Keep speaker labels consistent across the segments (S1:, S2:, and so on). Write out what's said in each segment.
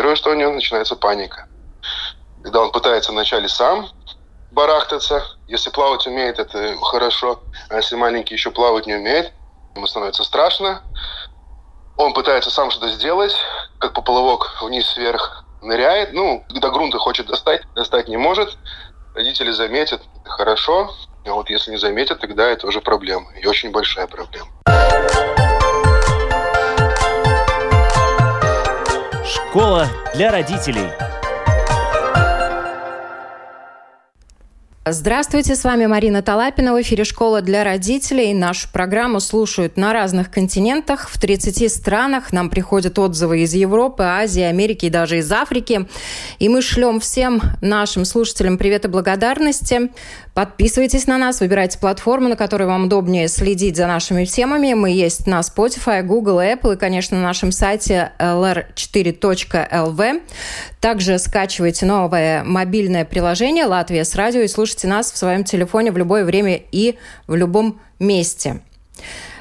S1: первое, что у него начинается паника. Когда он пытается вначале сам барахтаться, если плавать умеет, это хорошо, а если маленький еще плавать не умеет, ему становится страшно. Он пытается сам что-то сделать, как поплавок вниз-вверх ныряет, ну, до грунта хочет достать, достать не может. Родители заметят, хорошо, а вот если не заметят, тогда это уже проблема, и очень большая проблема.
S2: Школа для родителей.
S3: Здравствуйте, с вами Марина Талапина. В эфире «Школа для родителей». Нашу программу слушают на разных континентах, в 30 странах. Нам приходят отзывы из Европы, Азии, Америки и даже из Африки. И мы шлем всем нашим слушателям привет и благодарности. Подписывайтесь на нас, выбирайте платформу, на которой вам удобнее следить за нашими темами. Мы есть на Spotify, Google, Apple и, конечно, на нашем сайте lr4.lv. Также скачивайте новое мобильное приложение «Латвия с радио» и слушайте нас в своем телефоне в любое время и в любом месте.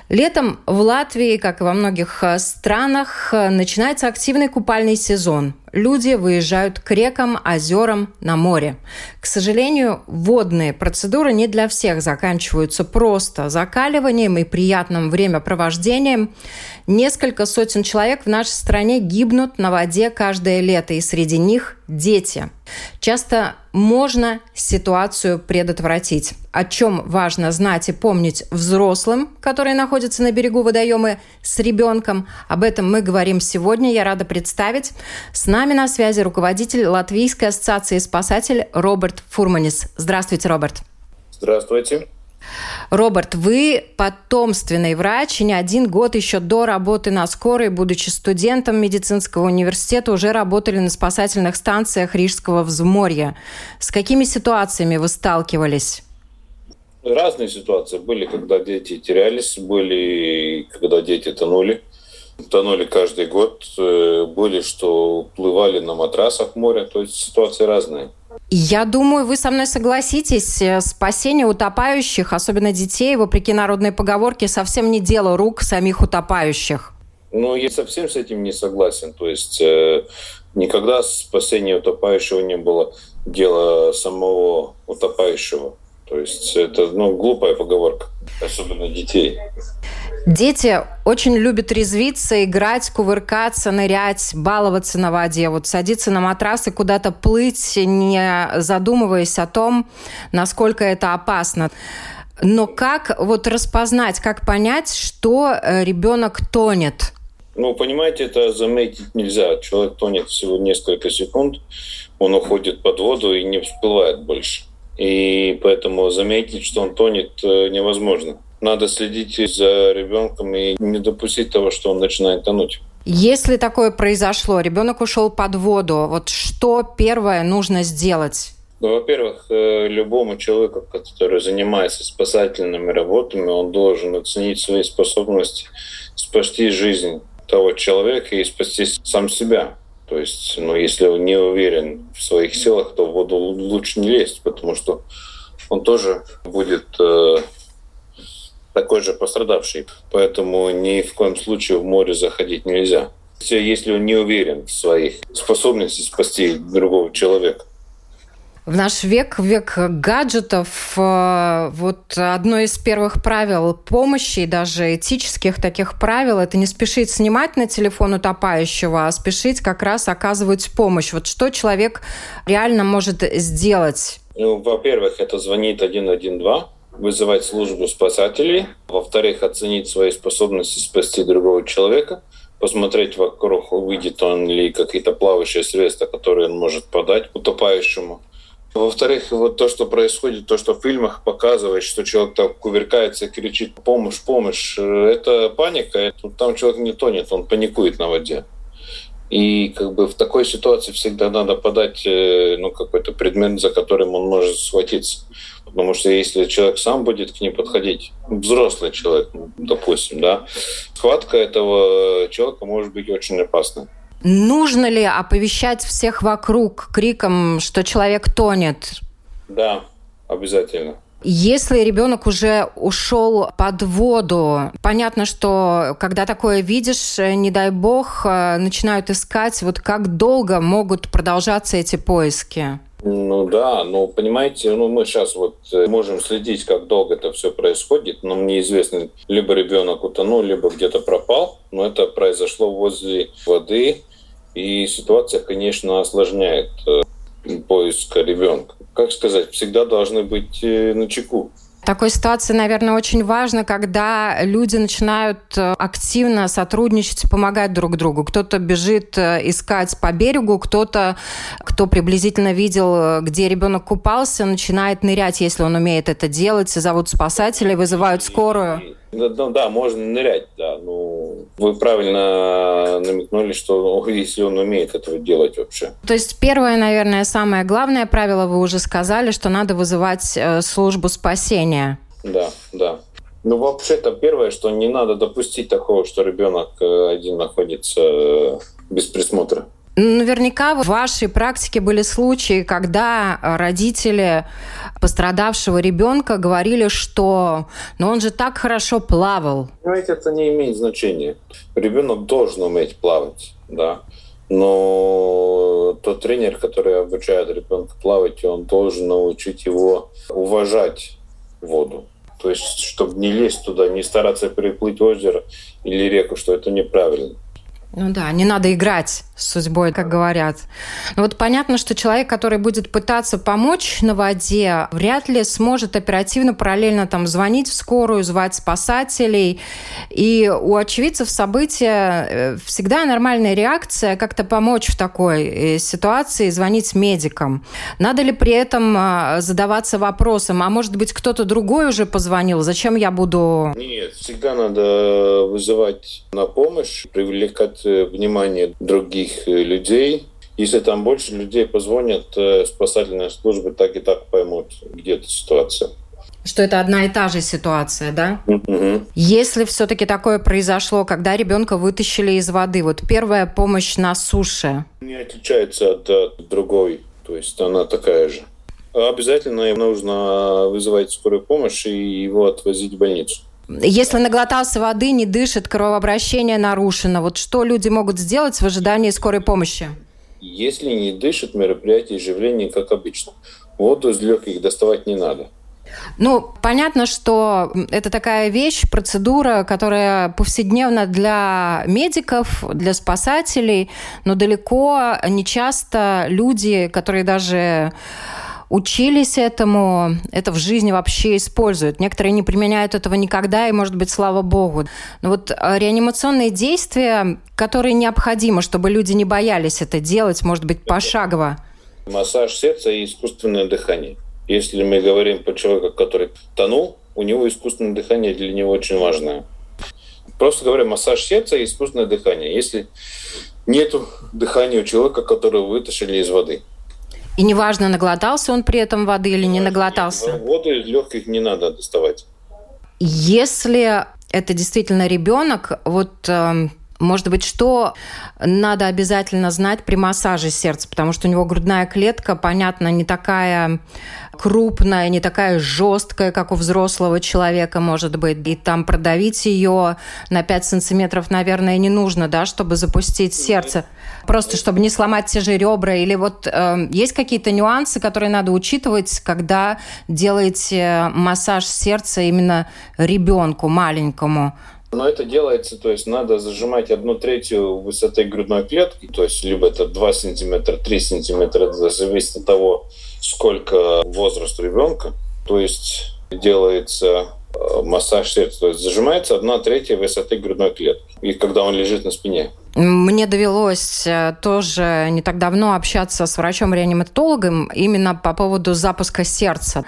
S3: Летом в Латвии, как и во многих э, странах, э, начинается активный купальный сезон люди выезжают к рекам, озерам, на море. К сожалению, водные процедуры не для всех заканчиваются просто закаливанием и приятным времяпровождением. Несколько сотен человек в нашей стране гибнут на воде каждое лето, и среди них дети. Часто можно ситуацию предотвратить. О чем важно знать и помнить взрослым, которые находятся на берегу водоема с ребенком. Об этом мы говорим сегодня. Я рада представить. С нами нами на связи руководитель Латвийской ассоциации спасатель Роберт Фурманис. Здравствуйте, Роберт.
S4: Здравствуйте.
S3: Роберт, вы потомственный врач, и не один год еще до работы на скорой, будучи студентом медицинского университета, уже работали на спасательных станциях Рижского взморья. С какими ситуациями вы сталкивались?
S4: Разные ситуации были, когда дети терялись, были, когда дети тонули тонули каждый год, э, были, что уплывали на матрасах моря, то есть ситуации разные.
S3: Я думаю, вы со мной согласитесь, э, спасение утопающих, особенно детей, вопреки народной поговорке, совсем не дело рук самих утопающих.
S4: Ну, я совсем с этим не согласен. То есть э, никогда спасение утопающего не было дело самого утопающего. То есть это ну, глупая поговорка, особенно детей.
S3: Дети очень любят резвиться, играть, кувыркаться, нырять, баловаться на воде, вот садиться на матрас и куда-то плыть, не задумываясь о том, насколько это опасно. Но как вот распознать, как понять, что э, ребенок тонет?
S4: Ну, понимаете, это заметить нельзя. Человек тонет всего несколько секунд, он уходит под воду и не всплывает больше. И поэтому заметить, что он тонет, э, невозможно надо следить за ребенком и не допустить того, что он начинает тонуть.
S3: Если такое произошло, ребенок ушел под воду, вот что первое нужно сделать?
S4: Ну, во-первых, э, любому человеку, который занимается спасательными работами, он должен оценить свои способности спасти жизнь того человека и спасти сам себя. То есть, ну, если он не уверен в своих силах, то в воду лучше не лезть, потому что он тоже будет э, такой же пострадавший. Поэтому ни в коем случае в море заходить нельзя. Если он не уверен в своих способностях спасти другого человека.
S3: В наш век, век гаджетов, э, вот одно из первых правил помощи, даже этических таких правил, это не спешить снимать на телефон утопающего, а спешить как раз оказывать помощь. Вот что человек реально может сделать?
S4: Ну, во-первых, это звонит 112, вызывать службу спасателей, во-вторых, оценить свои способности спасти другого человека, посмотреть вокруг, увидит он ли какие-то плавающие средства, которые он может подать утопающему. Во-вторых, вот то, что происходит, то, что в фильмах показывает, что человек так кувыркается и кричит «помощь, помощь», это паника. Там человек не тонет, он паникует на воде. И как бы в такой ситуации всегда надо подать э, ну, какой-то предмет, за которым он может схватиться. Потому что если человек сам будет к ним подходить, взрослый человек, допустим, да, схватка этого человека может быть очень опасной.
S3: Нужно ли оповещать всех вокруг криком, что человек тонет?
S4: Да, обязательно.
S3: Если ребенок уже ушел под воду, понятно, что когда такое видишь, не дай бог, э, начинают искать, вот как долго могут продолжаться эти поиски?
S4: Ну да, ну понимаете, ну мы сейчас вот э, можем следить, как долго это все происходит, но мне известно, либо ребенок утонул, либо где-то пропал, но это произошло возле воды, и ситуация, конечно, осложняет э, поиск ребенка. Как сказать, всегда должны быть э, на чеку.
S3: Такой ситуации, наверное, очень важно, когда люди начинают э, активно сотрудничать, помогать друг другу. Кто-то бежит искать по берегу, кто-то, кто приблизительно видел, где ребенок купался, начинает нырять, если он умеет это делать, зовут спасателей, вызывают скорую.
S4: Ну, да, можно нырять, да. Ну, вы правильно намекнули, что если он умеет этого делать вообще.
S3: То есть первое, наверное, самое главное правило вы уже сказали, что надо вызывать э, службу спасения.
S4: Да, да. Ну, вообще-то первое, что не надо допустить такого, что ребенок э, один находится э, без присмотра.
S3: Наверняка в вашей практике были случаи, когда родители пострадавшего ребенка говорили, что ну он же так хорошо плавал.
S4: Понимаете, это не имеет значения. Ребенок должен уметь плавать, да. Но тот тренер, который обучает ребенка плавать, он должен научить его уважать воду. То есть, чтобы не лезть туда, не стараться переплыть озеро или реку, что это неправильно.
S3: Ну да, не надо играть с судьбой, как говорят. Но вот понятно, что человек, который будет пытаться помочь на воде, вряд ли сможет оперативно параллельно там звонить в скорую, звать спасателей. И у очевидцев события э, всегда нормальная реакция как-то помочь в такой э, ситуации, звонить медикам. Надо ли при этом а, задаваться вопросом, а может быть кто-то другой уже позвонил, зачем я буду...
S4: Нет, всегда надо вызывать на помощь, привлекать Э, внимание других э, людей. Если там больше людей позвонят, э, спасательные службы так и так поймут, где эта ситуация.
S3: Что это одна и та же ситуация, да?
S4: Угу.
S3: Если все-таки такое произошло, когда ребенка вытащили из воды, вот первая помощь на суше.
S4: Не отличается от, от другой, то есть она такая же. Обязательно нужно вызывать скорую помощь и его отвозить в больницу.
S3: Если наглотался воды, не дышит, кровообращение нарушено, вот что люди могут сделать в ожидании скорой помощи?
S4: Если не дышит, мероприятие оживления как обычно. Воду из легких доставать не надо.
S3: Ну, понятно, что это такая вещь, процедура, которая повседневна для медиков, для спасателей, но далеко не часто люди, которые даже учились этому, это в жизни вообще используют. Некоторые не применяют этого никогда, и, может быть, слава богу. Но вот э, реанимационные действия, которые необходимы, чтобы люди не боялись это делать, может быть, пошагово.
S4: Массаж сердца и искусственное дыхание. Если мы говорим про человека, который тонул, у него искусственное дыхание для него очень важное. Просто говоря, массаж сердца и искусственное дыхание. Если нет дыхания у человека, которого вытащили из воды –
S3: и неважно, наглотался он при этом воды или не наглотался.
S4: Воду из легких не надо доставать.
S3: Если это действительно ребенок, вот эм, может быть, что надо обязательно знать при массаже сердца, потому что у него грудная клетка, понятно, не такая крупная, не такая жесткая, как у взрослого человека, может быть. И там продавить ее на 5 сантиметров, наверное, не нужно, да, чтобы запустить сердце. Просто чтобы не сломать те же ребра. Или вот э, есть какие-то нюансы, которые надо учитывать, когда делаете массаж сердца именно ребенку маленькому.
S4: Но это делается, то есть надо зажимать одну третью высоты грудной клетки, то есть либо это 2 сантиметра, 3 сантиметра, это зависит от того, сколько возраст ребенка. То есть делается э, массаж сердца, то есть зажимается одна третья высоты грудной клетки, и когда он лежит на спине.
S3: Мне довелось э, тоже не так давно общаться с врачом-реаниматологом именно по поводу запуска сердца.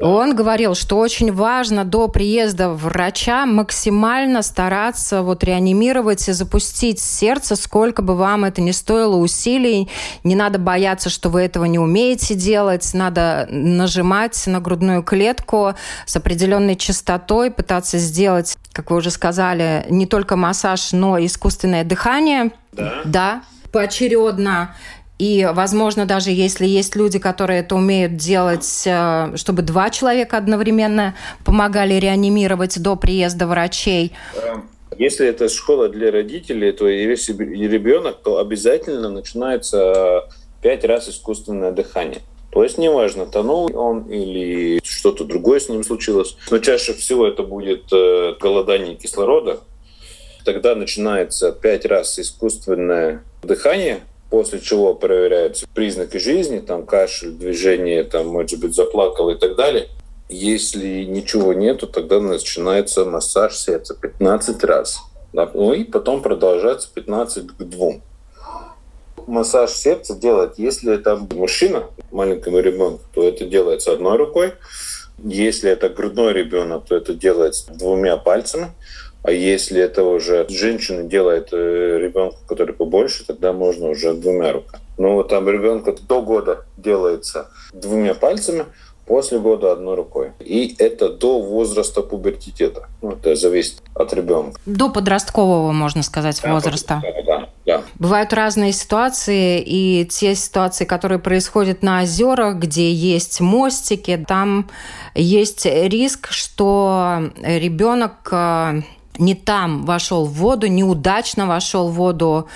S3: Он говорил, что очень важно до приезда врача максимально стараться вот реанимировать и запустить сердце, сколько бы вам это ни стоило усилий. Не надо бояться, что вы этого не умеете делать. Надо нажимать на грудную клетку с определенной частотой, пытаться сделать, как вы уже сказали, не только массаж, но и искусственное дыхание.
S4: Да.
S3: Да, поочередно. И, возможно, даже если есть люди, которые это умеют делать, э, чтобы два человека одновременно помогали реанимировать до приезда врачей.
S4: Эм, если это школа для родителей, то если ребенок, то обязательно начинается пять раз искусственное дыхание. То есть неважно, тонул он или что-то другое с ним случилось. Но чаще всего это будет э, голодание кислорода. Тогда начинается пять раз искусственное дыхание, после чего проверяются признаки жизни, там кашель, движение, там, может быть, заплакал и так далее. Если ничего нету, тогда начинается массаж сердца 15 раз. Ну и потом продолжается 15 к 2 массаж сердца делать, если это мужчина, маленькому ребенку, то это делается одной рукой. Если это грудной ребенок, то это делается двумя пальцами. А если это уже женщина делает э, ребенку, который побольше, тогда можно уже двумя руками. Но вот там ребенку до года делается двумя пальцами, после года одной рукой. И это до возраста пубертитета. Ну, это зависит от ребенка.
S3: До подросткового, можно сказать, да, возраста. Да, да, да. Бывают разные ситуации, и те ситуации, которые происходят на озерах, где есть мостики, там есть риск, что ребенок э, не там вошел в воду, неудачно вошел в воду,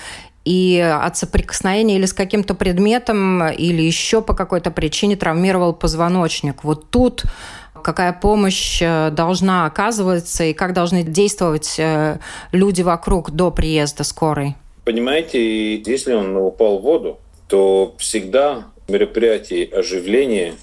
S3: и от соприкосновения или с каким-то предметом, или еще по какой-то причине травмировал позвоночник. Вот тут какая помощь э, должна оказываться и как должны действовать э, люди вокруг до приезда скорой?
S4: Понимаете, если он упал в воду, то всегда мероприятие оживления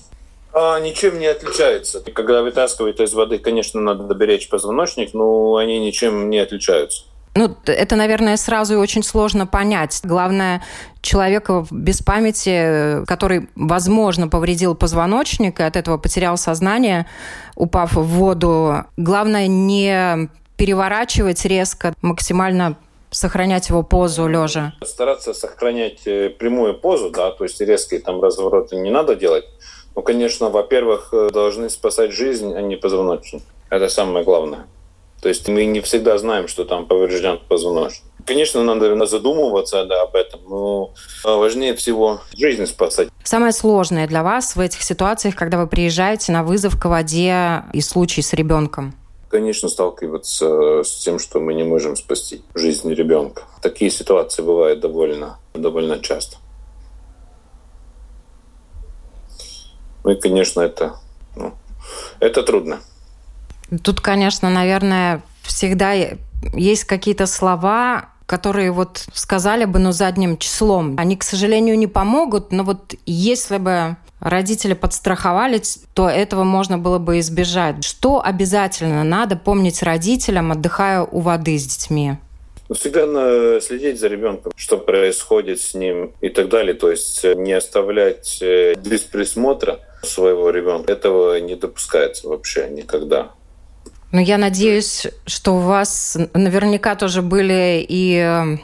S4: а, ничем не отличается. Когда вытаскивают из воды, конечно, надо доберечь позвоночник, но они ничем не отличаются.
S3: Ну, это, наверное, сразу и очень сложно понять. Главное, человека без памяти, который, возможно, повредил позвоночник и от этого потерял сознание, упав в воду, главное не переворачивать резко, максимально сохранять его позу лежа?
S4: Стараться сохранять э, прямую позу, да, то есть резкие там развороты не надо делать. Ну, конечно, во-первых, э, должны спасать жизнь, а не позвоночник. Это самое главное. То есть мы не всегда знаем, что там поврежден позвоночник. Конечно, надо задумываться да, об этом, но важнее всего жизнь спасать.
S3: Самое сложное для вас в этих ситуациях, когда вы приезжаете на вызов к воде и случай с ребенком?
S4: Конечно, сталкиваться с тем, что мы не можем спасти жизнь ребенка. Такие ситуации бывают довольно, довольно часто. Ну и, конечно, это, ну, это трудно.
S3: Тут, конечно, наверное, всегда есть какие-то слова, которые вот сказали бы, ну, задним числом. Они, к сожалению, не помогут, но вот если бы родители подстраховались, то этого можно было бы избежать. Что обязательно надо помнить родителям, отдыхая у воды с детьми?
S4: Ну, всегда надо следить за ребенком, что происходит с ним и так далее. То есть не оставлять э, без присмотра своего ребенка. Этого не допускается вообще никогда.
S3: Ну, я надеюсь, что у вас наверняка тоже были и э,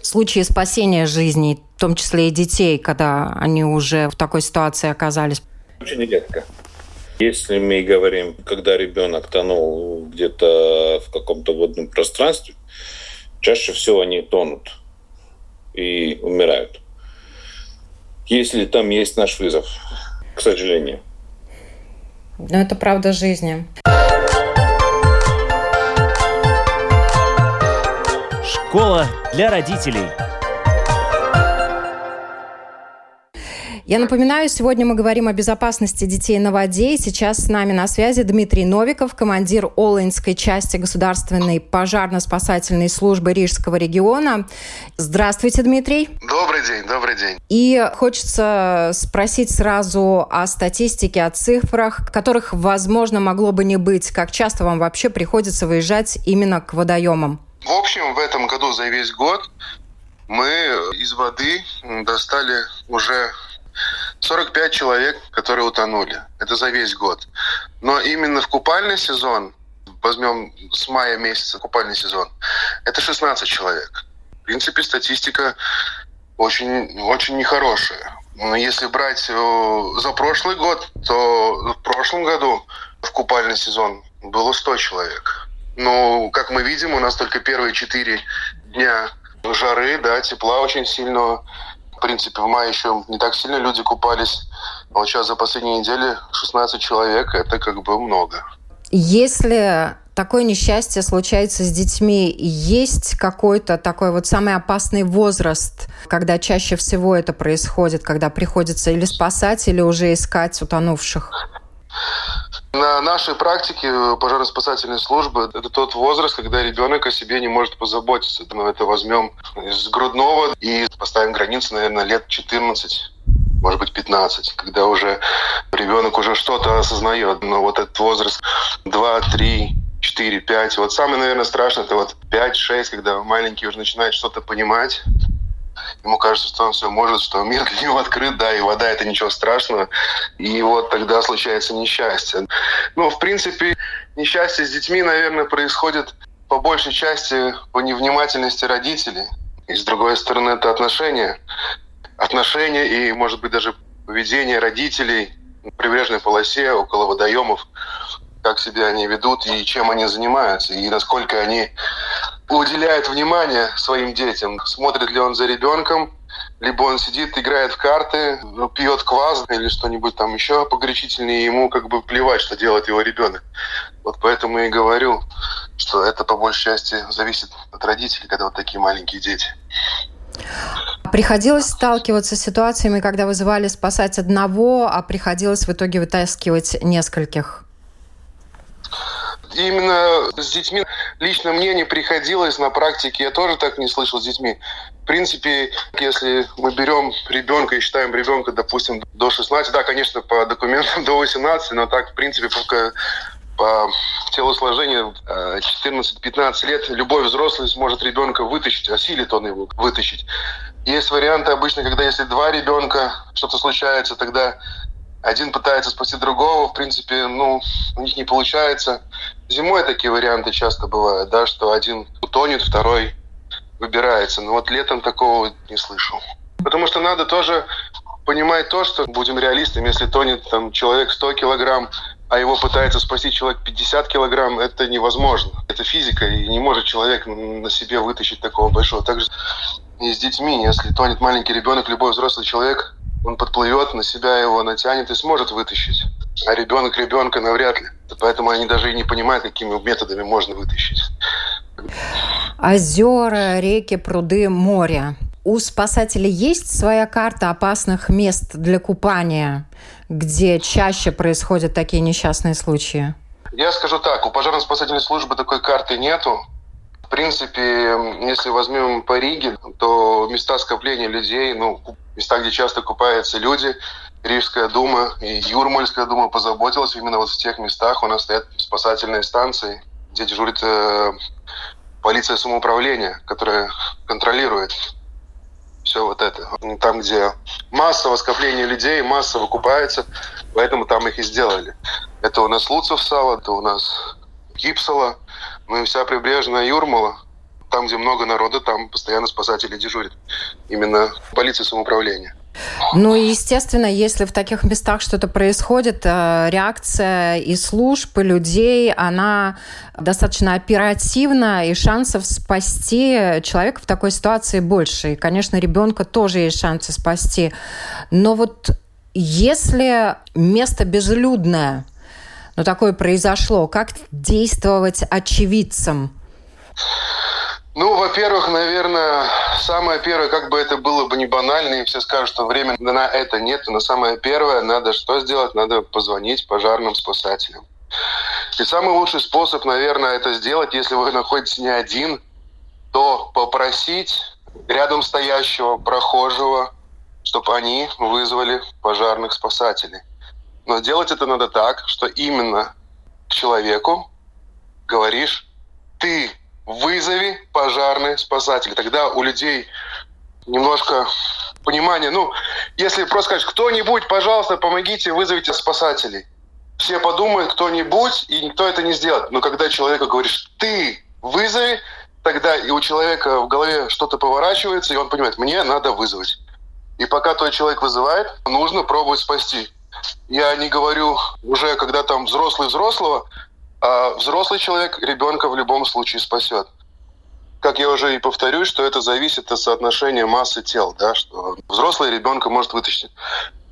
S3: случаи спасения жизней, в том числе и детей, когда они уже в такой ситуации оказались.
S4: Очень редко. Если мы говорим, когда ребенок тонул где-то в каком-то водном пространстве, чаще всего они тонут и умирают. Если там есть наш вызов, к сожалению.
S3: Но это правда жизни.
S2: Школа для родителей.
S3: Я напоминаю, сегодня мы говорим о безопасности детей на воде. И сейчас с нами на связи Дмитрий Новиков, командир Олинской части Государственной пожарно-спасательной службы Рижского региона. Здравствуйте, Дмитрий.
S1: Добрый день, добрый день.
S3: И хочется спросить сразу о статистике, о цифрах, которых, возможно, могло бы не быть. Как часто вам вообще приходится выезжать именно к водоемам?
S1: В общем, в этом году за весь год мы из воды достали уже 45 человек, которые утонули. Это за весь год. Но именно в купальный сезон, возьмем с мая месяца купальный сезон, это 16 человек. В принципе, статистика очень, очень нехорошая. Но если брать э, за прошлый год, то в прошлом году в купальный сезон было 100 человек. Но, как мы видим, у нас только первые четыре дня жары, да, тепла очень сильного. Принципе, в мае еще не так сильно люди купались. А вот сейчас за последние недели 16 человек, это как бы много.
S3: Если такое несчастье случается с детьми, есть какой-то такой вот самый опасный возраст, когда чаще всего это происходит, когда приходится или спасать, или уже искать утонувших?
S1: На нашей практике пожарно-спасательной службы это тот возраст, когда ребенок о себе не может позаботиться. Мы это возьмем из грудного и поставим границу, наверное, лет 14 может быть, 15, когда уже ребенок уже что-то осознает. Но вот этот возраст 2, 3, 4, 5. Вот самое, наверное, страшное, это вот 5-6, когда маленький уже начинает что-то понимать, ему кажется, что он все может, что мир для него открыт, да, и вода это ничего страшного. И вот тогда случается несчастье. Ну, в принципе, несчастье с детьми, наверное, происходит по большей части по невнимательности родителей. И с другой стороны, это отношения. Отношения и, может быть, даже поведение родителей на прибрежной полосе, около водоемов, как себя они ведут и чем они занимаются, и насколько они уделяет внимание своим детям. Смотрит ли он за ребенком, либо он сидит, играет в карты, пьет квас или что-нибудь там еще погорячительнее, ему как бы плевать, что делает его ребенок. Вот поэтому и говорю, что это по большей части зависит от родителей, когда вот такие маленькие дети.
S3: Приходилось сталкиваться с ситуациями, когда вызывали спасать одного, а приходилось в итоге вытаскивать нескольких?
S1: Именно с детьми лично мне не приходилось на практике, я тоже так не слышал с детьми. В принципе, если мы берем ребенка и считаем ребенка, допустим, до 16, да, конечно, по документам до 18, но так, в принципе, пока по телосложению 14-15 лет любой взрослый сможет ребенка вытащить, осилит он его вытащить. Есть варианты обычно, когда если два ребенка, что-то случается, тогда один пытается спасти другого, в принципе, ну, у них не получается. Зимой такие варианты часто бывают, да, что один утонет, второй выбирается. Но вот летом такого не слышал. Потому что надо тоже понимать то, что, будем реалистами, если тонет там человек 100 килограмм, а его пытается спасти человек 50 килограмм, это невозможно. Это физика, и не может человек на себе вытащить такого большого. Также и с детьми, если тонет маленький ребенок, любой взрослый человек он подплывет, на себя его натянет и сможет вытащить. А ребенок ребенка навряд ли. Поэтому они даже и не понимают, какими методами можно вытащить.
S3: Озера, реки, пруды, море. У спасателей есть своя карта опасных мест для купания, где чаще происходят такие несчастные случаи?
S1: Я скажу так, у пожарно-спасательной службы такой карты нету. В принципе, если возьмем по Риге, то места скопления людей, ну, места, где часто купаются люди. Рижская дума и Юрмальская дума позаботилась. Именно вот в тех местах у нас стоят спасательные станции, где дежурит э, полиция самоуправления, которая контролирует все вот это. Там, где массово скопление людей, массово купается, поэтому там их и сделали. Это у нас Луцев сало, это у нас Гипсола, ну и вся прибрежная Юрмала – там, где много народа, там постоянно спасатели дежурят. Именно полиция самоуправления.
S3: Ну естественно, если в таких местах что-то происходит, э, реакция и служб, и людей, она достаточно оперативна, и шансов спасти человека в такой ситуации больше. И, конечно, ребенка тоже есть шансы спасти. Но вот если место безлюдное, ну такое произошло, как действовать очевидцам?
S1: Ну, во-первых, наверное, самое первое, как бы это было бы не банально, и все скажут, что времени на это нет, но самое первое, надо что сделать? Надо позвонить пожарным спасателям. И самый лучший способ, наверное, это сделать, если вы находитесь не один, то попросить рядом стоящего прохожего, чтобы они вызвали пожарных спасателей. Но делать это надо так, что именно человеку говоришь «ты вызови пожарный спасатель. Тогда у людей немножко понимание. Ну, если просто сказать, кто-нибудь, пожалуйста, помогите, вызовите спасателей. Все подумают, кто-нибудь, и никто это не сделает. Но когда человеку говоришь, ты вызови, тогда и у человека в голове что-то поворачивается, и он понимает, мне надо вызвать. И пока тот человек вызывает, нужно пробовать спасти. Я не говорю уже, когда там взрослый взрослого, а взрослый человек ребенка в любом случае спасет. как я уже и повторюсь, что это зависит от соотношения массы тел, да, что взрослый ребенка может вытащить.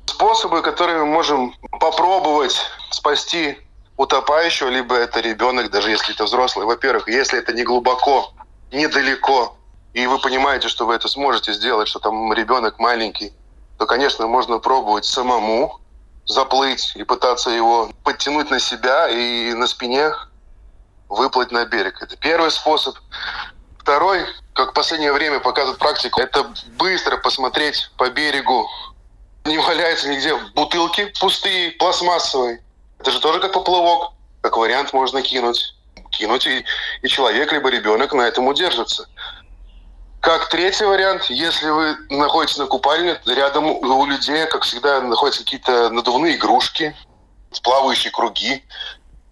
S1: Способы, которые мы можем попробовать спасти утопающего, либо это ребенок, даже если это взрослый. Во-первых, если это не глубоко, недалеко, и вы понимаете, что вы это сможете сделать, что там ребенок маленький, то, конечно, можно пробовать самому заплыть и пытаться его подтянуть на себя и на спине выплыть на берег. Это первый способ. Второй, как в последнее время показывает практика, это быстро посмотреть по берегу, не валяется нигде бутылки пустые, пластмассовые. Это же тоже как поплавок. Как вариант можно кинуть. Кинуть, и, и человек, либо ребенок на этом удержится. Как третий вариант, если вы находитесь на купальне, рядом у людей, как всегда, находятся какие-то надувные игрушки, плавающие круги,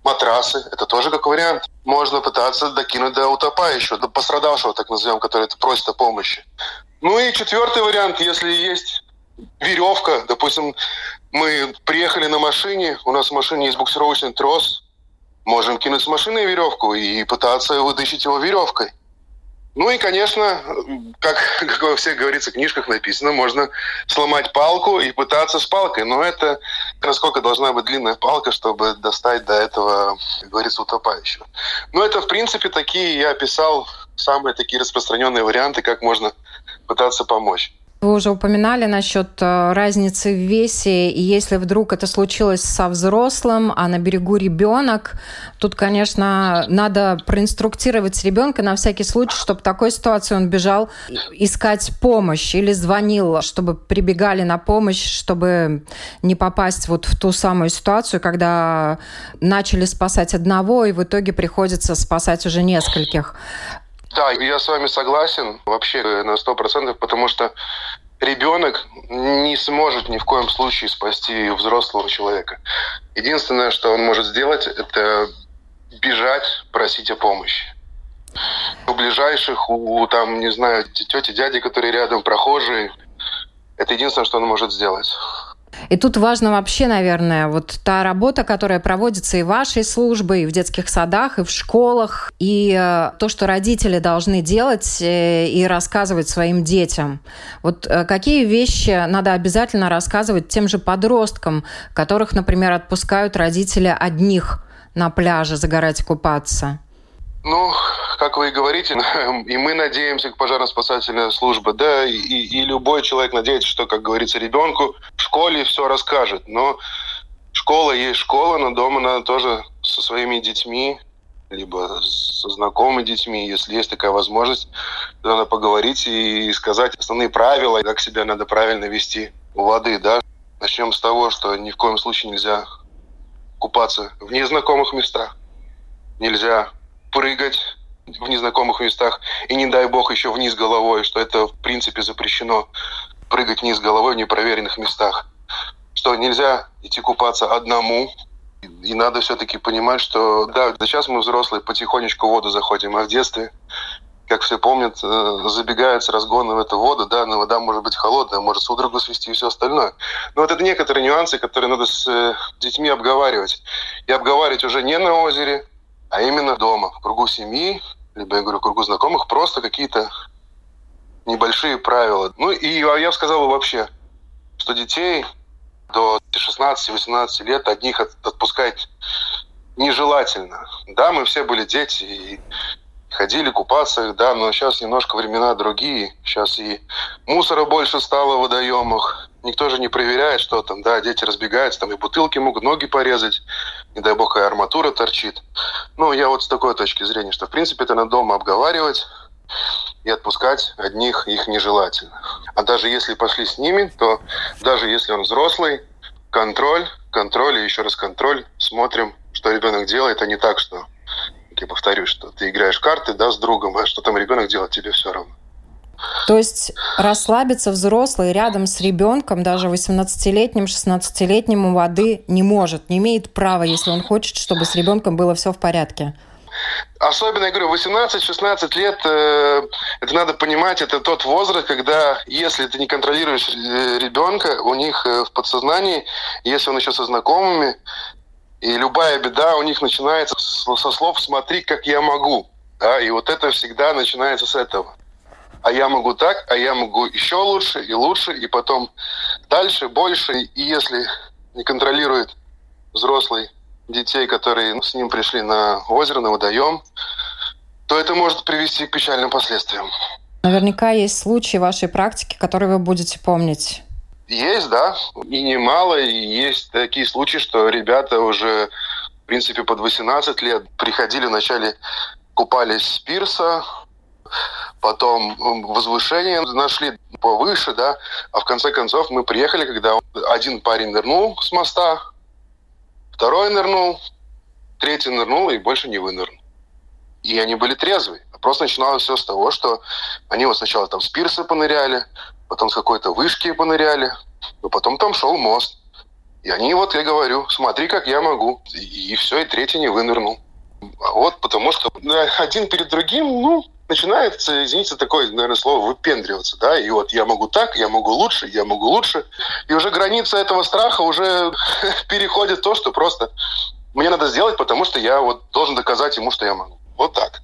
S1: матрасы. Это тоже как вариант. Можно пытаться докинуть до утопающего, до пострадавшего, так назовем, который это просит о помощи. Ну и четвертый вариант, если есть веревка, допустим, мы приехали на машине, у нас в машине есть буксировочный трос, можем кинуть с машины веревку и пытаться вытащить его веревкой. Ну и, конечно, как, как во всех говорится, в книжках написано, можно сломать палку и пытаться с палкой. Но это насколько должна быть длинная палка, чтобы достать до этого, как говорится, утопающего. Но это, в принципе, такие я описал самые такие распространенные варианты, как можно пытаться помочь.
S3: Вы уже упоминали насчет э, разницы в весе, и если вдруг это случилось со взрослым, а на берегу ребенок, тут, конечно, надо проинструктировать ребенка на всякий случай, чтобы в такой ситуации он бежал искать помощь или звонил, чтобы прибегали на помощь, чтобы не попасть вот в ту самую ситуацию, когда начали спасать одного, и в итоге приходится спасать уже нескольких.
S1: Да, я с вами согласен вообще на сто процентов, потому что ребенок не сможет ни в коем случае спасти взрослого человека. Единственное, что он может сделать, это бежать, просить о помощи. У ближайших, у там, не знаю, тети, дяди, которые рядом, прохожие, это единственное, что он может сделать.
S3: И тут важно вообще, наверное, вот та работа, которая проводится и вашей службой, и в детских садах, и в школах, и э, то, что родители должны делать э, и рассказывать своим детям. Вот э, какие вещи надо обязательно рассказывать тем же подросткам, которых, например, отпускают родители одних на пляже загорать, купаться?
S1: Ну, как вы и говорите, и мы надеемся, как пожарно-спасательная служба, да, и, и любой человек надеется, что, как говорится, ребенку в школе все расскажет. Но школа есть школа, но дома надо тоже со своими детьми, либо со знакомыми детьми, если есть такая возможность, надо поговорить и сказать основные правила, как себя надо правильно вести у воды, да. Начнем с того, что ни в коем случае нельзя купаться в незнакомых местах. Нельзя прыгать в незнакомых местах и не дай бог еще вниз головой, что это в принципе запрещено прыгать вниз головой в непроверенных местах. Что нельзя идти купаться одному, и надо все-таки понимать, что да, сейчас мы взрослые потихонечку в воду заходим, а в детстве, как все помнят, э, забегают с разгона в эту воду, да, но вода может быть холодная, может судорогу свести и все остальное. Но вот это некоторые нюансы, которые надо с э, детьми обговаривать. И обговаривать уже не на озере, а именно дома, в кругу семьи, либо, я говорю, в кругу знакомых, просто какие-то небольшие правила. Ну и я бы сказал вообще, что детей до 16-18 лет одних отпускать нежелательно. Да, мы все были дети и ходили купаться, да, но сейчас немножко времена другие. Сейчас и мусора больше стало в водоемах. Никто же не проверяет, что там, да, дети разбегаются, там и бутылки могут ноги порезать, не дай бог, и арматура торчит. Ну, я вот с такой точки зрения, что, в принципе, это надо дома обговаривать и отпускать одних их нежелательно. А даже если пошли с ними, то даже если он взрослый, контроль, контроль и еще раз контроль, смотрим, что ребенок делает, а не так, что я повторюсь, что ты играешь карты, да, с другом, а что там ребенок делает, тебе все равно.
S3: То есть расслабиться взрослый рядом с ребенком, даже 18-летним, 16-летним у воды не может, не имеет права, если он хочет, чтобы с ребенком было все в порядке.
S1: Особенно, я говорю, 18-16 лет, э, это надо понимать, это тот возраст, когда, если ты не контролируешь э, ребенка, у них э, в подсознании, если он еще со знакомыми, и любая беда у них начинается со слов «смотри, как я могу». Да, и вот это всегда начинается с этого. А я могу так, а я могу еще лучше и лучше, и потом дальше, больше. И если не контролирует взрослый детей, которые ну, с ним пришли на озеро, на водоем, то это может привести к печальным последствиям.
S3: Наверняка есть случаи вашей практике, которые вы будете помнить.
S1: Есть, да, и немало. И есть такие случаи, что ребята уже, в принципе, под 18 лет приходили вначале, купались с пирса, потом возвышение нашли повыше, да, а в конце концов мы приехали, когда один парень нырнул с моста, второй нырнул, третий нырнул и больше не вынырнул. И они были трезвы. Просто начиналось все с того, что они вот сначала там с пирса поныряли, потом с какой-то вышки поныряли, но потом там шел мост. И они вот, я говорю, смотри, как я могу. И, и все, и третий не вынырнул. А вот потому что один перед другим, ну, начинается, извините, такое, наверное, слово выпендриваться, да, и вот я могу так, я могу лучше, я могу лучше, и уже граница этого страха уже переходит то, что просто мне надо сделать, потому что я вот должен доказать ему, что я могу. Вот так.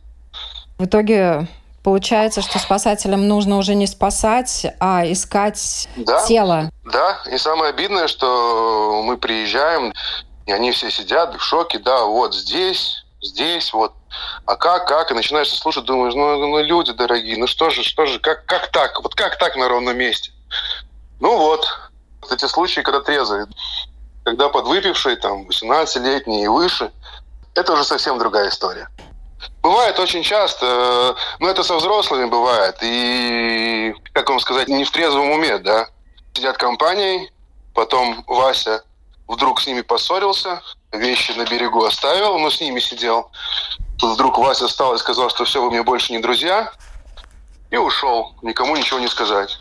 S3: В итоге Получается, что спасателям нужно уже не спасать, а искать да, тело.
S1: Да, и самое обидное, что мы приезжаем, и они все сидят в шоке, да, вот здесь, здесь, вот. А как, как? И начинаешь слушать, думаешь, ну, ну люди дорогие, ну что же, что же, как, как так? Вот как так на ровном месте? Ну вот, вот эти случаи, когда трезвые, когда подвыпившие, там, 18-летние и выше, это уже совсем другая история. Бывает очень часто, э, но это со взрослыми бывает. И, как вам сказать, не в трезвом уме, да. Сидят компанией, потом Вася вдруг с ними поссорился, вещи на берегу оставил, но с ними сидел. Тут вдруг Вася встал и сказал, что все, вы мне больше не друзья, и ушел, никому ничего не сказать.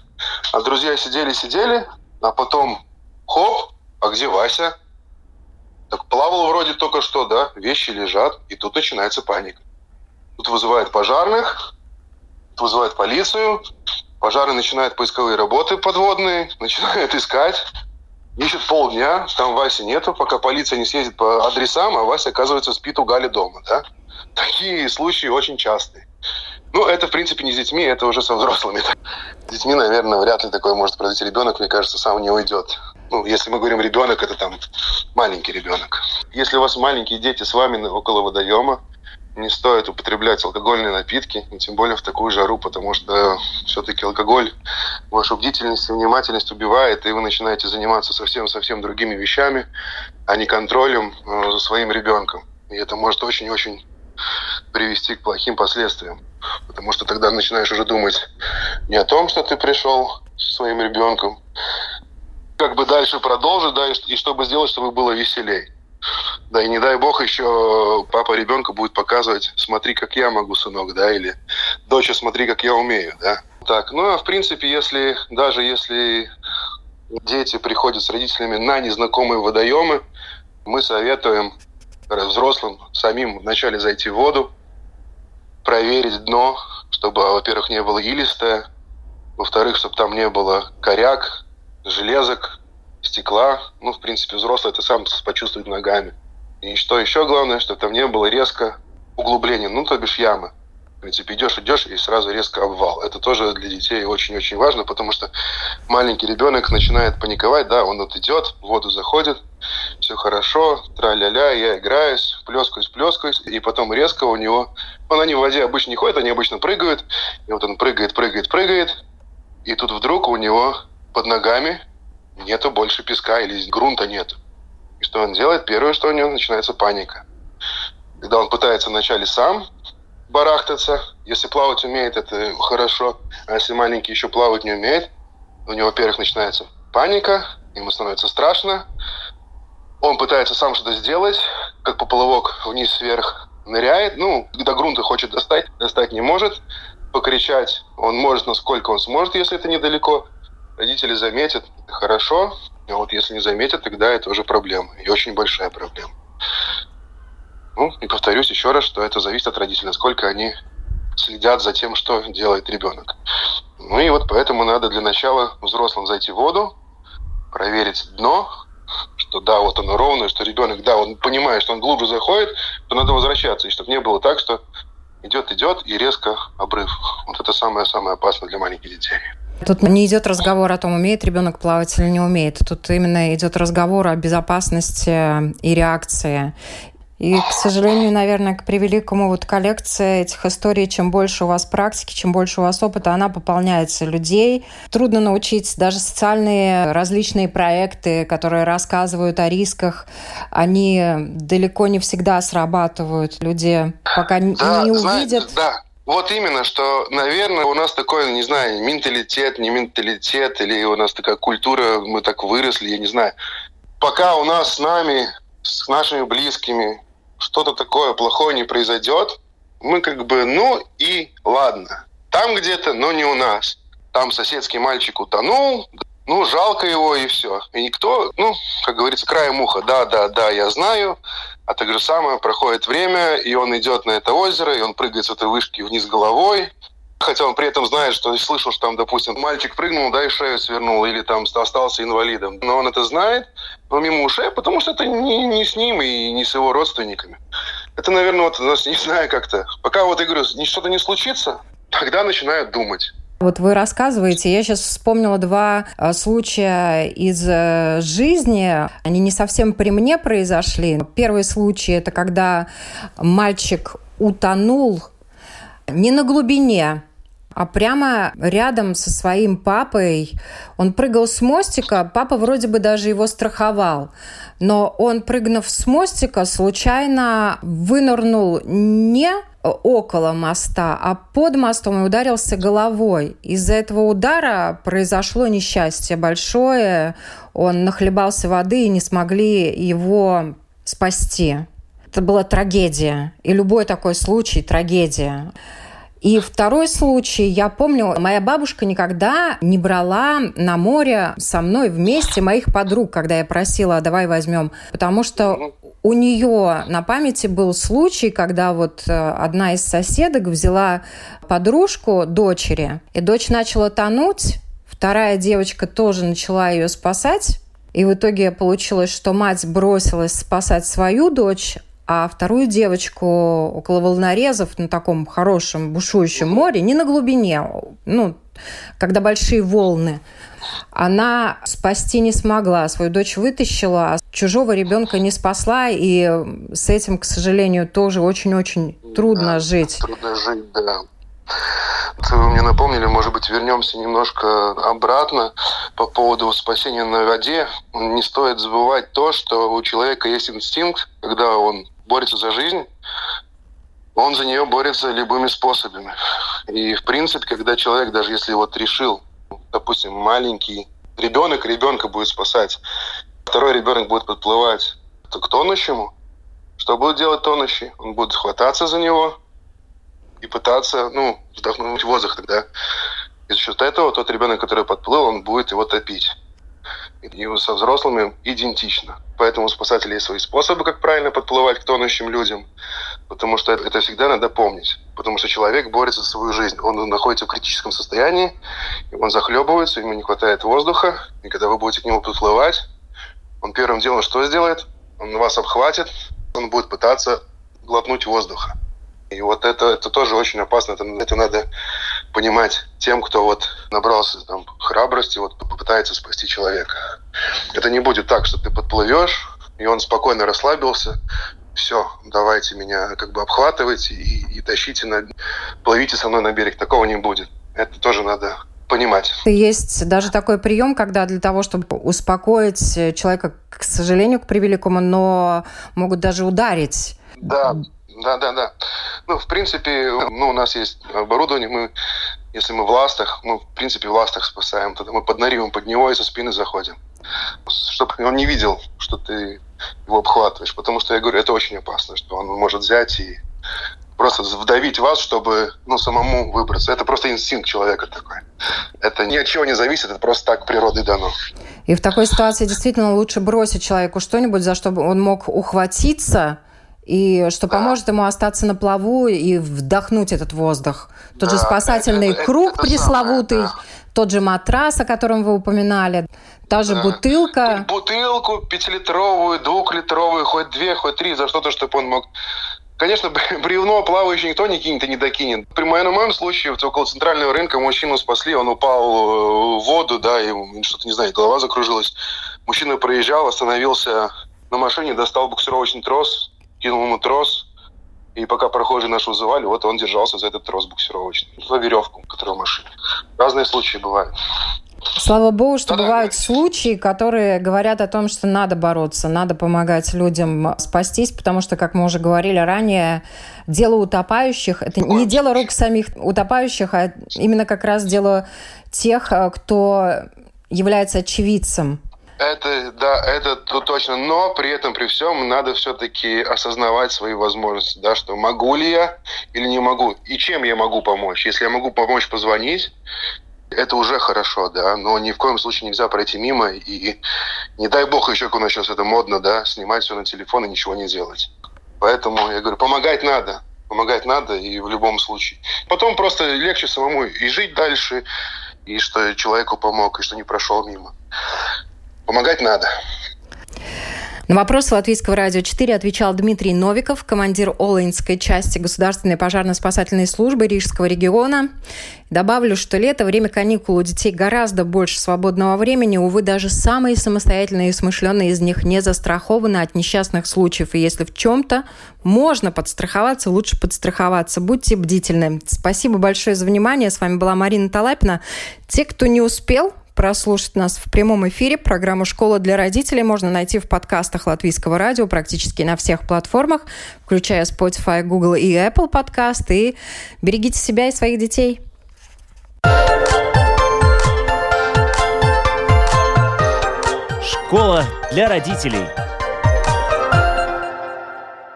S1: А друзья сидели-сидели, а потом хоп, а где Вася? Так плавал вроде только что, да, вещи лежат, и тут начинается паника. Тут вызывают пожарных, тут вызывают полицию, пожарные начинают поисковые работы подводные, начинают искать, ищут полдня, там Васи нету, пока полиция не съездит по адресам, а Вася, оказывается, спит у Гали дома, да. Такие случаи очень частые. Ну, это, в принципе, не с детьми, это уже со взрослыми. С детьми, наверное, вряд ли такое может произойти. Ребенок, мне кажется, сам не уйдет. Ну, если мы говорим ребенок, это там маленький ребенок. Если у вас маленькие дети с вами около водоема, не стоит употреблять алкогольные напитки, и тем более в такую жару, потому что все-таки алкоголь вашу бдительность и внимательность убивает, и вы начинаете заниматься совсем-совсем другими вещами, а не контролем э, за своим ребенком. И это может очень-очень привести к плохим последствиям. Потому что тогда начинаешь уже думать не о том, что ты пришел со своим ребенком, как бы дальше продолжить, да, и чтобы сделать, чтобы было веселей. Да, и не дай бог еще папа ребенка будет показывать, смотри, как я могу, сынок, да, или доча, смотри, как я умею, да. Так, ну, а в принципе, если, даже если дети приходят с родителями на незнакомые водоемы, мы советуем взрослым самим вначале зайти в воду, проверить дно, чтобы, во-первых, не было илистое, во-вторых, чтобы там не было коряк, железок, стекла. Ну, в принципе, взрослый это сам почувствует ногами. И что еще главное, что там не было резко углубления, ну, то бишь ямы. В принципе, идешь, идешь, и сразу резко обвал. Это тоже для детей очень-очень важно, потому что маленький ребенок начинает паниковать, да, он вот идет, в воду заходит, все хорошо, тра-ля-ля, я играюсь, плескаюсь, плескаюсь, и потом резко у него, он они в воде обычно не ходят, они обычно прыгают, и вот он прыгает, прыгает, прыгает, и тут вдруг у него под ногами нету больше песка или грунта нет. И что он делает? Первое, что у него начинается паника. Когда он пытается вначале сам барахтаться, если плавать умеет, это хорошо, а если маленький еще плавать не умеет, у него, во-первых, начинается паника, ему становится страшно, он пытается сам что-то сделать, как поплавок вниз-вверх ныряет, ну, до грунта хочет достать, достать не может, покричать он может, насколько он сможет, если это недалеко, родители заметят, хорошо, а вот если не заметят, тогда это уже проблема, и очень большая проблема. Ну, и повторюсь еще раз, что это зависит от родителей, насколько они следят за тем, что делает ребенок. Ну и вот поэтому надо для начала взрослым зайти в воду, проверить дно, что да, вот оно ровное, что ребенок, да, он понимает, что он глубже заходит, то надо возвращаться, и чтобы не было так, что идет, идет, и резко обрыв. Вот это самое-самое опасное для маленьких детей.
S3: Тут не идет разговор о том, умеет ребенок плавать или не умеет. Тут именно идет разговор о безопасности и реакции. И, к сожалению, наверное, к превеликому вот коллекция этих историй, чем больше у вас практики, чем больше у вас опыта, она пополняется людей. Трудно научиться. Даже социальные различные проекты, которые рассказывают о рисках, они далеко не всегда срабатывают. Люди пока да, не увидят. Знаете,
S1: да. Вот именно, что, наверное, у нас такой, не знаю, менталитет, не менталитет, или у нас такая культура, мы так выросли, я не знаю. Пока у нас с нами, с нашими близкими, что-то такое плохое не произойдет, мы как бы, ну и ладно. Там где-то, но не у нас. Там соседский мальчик утонул, ну, жалко его и все. И никто, ну, как говорится, краем уха, да, да, да, я знаю. А так же самое, проходит время, и он идет на это озеро, и он прыгает с этой вышки вниз головой, хотя он при этом знает, что слышал, что там, допустим, мальчик прыгнул, да, и шею свернул, или там остался инвалидом. Но он это знает, но мимо ушей, потому что это не, не с ним и не с его родственниками. Это, наверное, вот не знаю, как-то. Пока вот, я говорю, что-то не случится, тогда начинают думать.
S3: Вот вы рассказываете, я сейчас вспомнила два а, случая из э, жизни. Они не совсем при мне произошли. Первый случай – это когда мальчик утонул не на глубине, а прямо рядом со своим папой. Он прыгал с мостика, папа вроде бы даже его страховал. Но он, прыгнув с мостика, случайно вынырнул не около моста, а под мостом и ударился головой. Из-за этого удара произошло несчастье большое. Он нахлебался воды и не смогли его спасти. Это была трагедия. И любой такой случай – трагедия. И второй случай, я помню, моя бабушка никогда не брала на море со мной вместе моих подруг, когда я просила, давай возьмем, потому что у нее на памяти был случай, когда вот э, одна из соседок взяла подружку дочери, и дочь начала тонуть, вторая девочка тоже начала ее спасать, и в итоге получилось, что мать бросилась спасать свою дочь, а вторую девочку около волнорезов на таком хорошем бушующем море, не на глубине, ну, когда большие волны, она спасти не смогла. Свою дочь вытащила, а чужого ребенка не спасла, и с этим, к сожалению, тоже очень-очень трудно
S1: да,
S3: жить.
S1: Трудно жить, да. Вы мне напомнили, может быть, вернемся немножко обратно по поводу спасения на воде. Не стоит забывать то, что у человека есть инстинкт, когда он борется за жизнь, он за нее борется любыми способами. И, в принципе, когда человек, даже если вот решил, допустим, маленький ребенок ребенка будет спасать, второй ребенок будет подплывать то к тонущему, что будет делать тонущий? Он будет хвататься за него и пытаться, ну, вдохнуть воздух тогда. И за счет этого тот ребенок, который подплыл, он будет его топить и со взрослыми идентично. Поэтому у спасателей есть свои способы, как правильно подплывать к тонущим людям, потому что это всегда надо помнить. Потому что человек борется за свою жизнь. Он находится в критическом состоянии, он захлебывается, ему не хватает воздуха, и когда вы будете к нему подплывать, он первым делом что сделает? Он вас обхватит, он будет пытаться глотнуть воздуха. И вот это, это тоже очень опасно. Это, это надо понимать тем, кто вот набрался там, храбрости, вот попытается спасти человека. Это не будет так, что ты подплывешь, и он спокойно расслабился, все, давайте меня как бы обхватывайте и, и тащите, на, плывите со мной на берег. Такого не будет. Это тоже надо понимать.
S3: Есть даже такой прием, когда для того, чтобы успокоить человека, к сожалению, к превеликому, но могут даже ударить.
S1: Да, да, да, да. Ну, в принципе, ну, у нас есть оборудование, мы, если мы в ластах, мы, в принципе, в ластах спасаем, тогда мы поднариваем под него и со спины заходим. Чтобы он не видел, что ты его обхватываешь. Потому что, я говорю, это очень опасно, что он может взять и просто вдавить вас, чтобы ну, самому выбраться. Это просто инстинкт человека такой. Это ни от чего не зависит, это просто так природой дано.
S3: И в такой ситуации действительно лучше бросить человеку что-нибудь, за что он мог ухватиться, и что поможет ему остаться на плаву и вдохнуть этот воздух. Тот да, же спасательный это, круг это, это пресловутый, самое, да. тот же матрас, о котором вы упоминали, та же да. бутылка.
S1: Бутылку пятилитровую, двухлитровую, хоть две, хоть три, за что-то, чтобы он мог Конечно, бревно плавающее никто не кинет и не докинет. При моем, моем случае, вот около центрального рынка мужчину спасли, он упал э, в воду, да, и что-то, не знаю, голова закружилась. Мужчина проезжал, остановился на машине, достал буксировочный трос, кинул ему трос, и пока прохожие наш вызывали, вот он держался за этот трос буксировочный, за веревку, которая в машине. Разные случаи бывают.
S3: Слава богу, что да, бывают да. случаи, которые говорят о том, что надо бороться, надо помогать людям спастись, потому что, как мы уже говорили ранее, дело утопающих – это не дело рук самих утопающих, а именно как раз дело тех, кто является очевидцем
S1: это, да, это точно. Но при этом, при всем, надо все-таки осознавать свои возможности, да, что могу ли я или не могу, и чем я могу помочь. Если я могу помочь позвонить, это уже хорошо, да, но ни в коем случае нельзя пройти мимо и, не дай бог, еще у нас сейчас это модно, да, снимать все на телефон и ничего не делать. Поэтому я говорю, помогать надо, помогать надо и в любом случае. Потом просто легче самому и жить дальше, и что человеку помог, и что не прошел мимо. Помогать надо.
S3: На вопрос Латвийского радио 4 отвечал Дмитрий Новиков, командир Олаинской части Государственной пожарно-спасательной службы Рижского региона. Добавлю, что лето – время каникул у детей гораздо больше свободного времени. Увы, даже самые самостоятельные и смышленные из них не застрахованы от несчастных случаев. И если в чем-то можно подстраховаться, лучше подстраховаться. Будьте бдительны. Спасибо большое за внимание. С вами была Марина Талапина. Те, кто не успел, прослушать нас в прямом эфире. Программу «Школа для родителей» можно найти в подкастах Латвийского радио практически на всех платформах, включая Spotify, Google и Apple подкаст. И берегите себя и своих детей.
S2: Школа для родителей.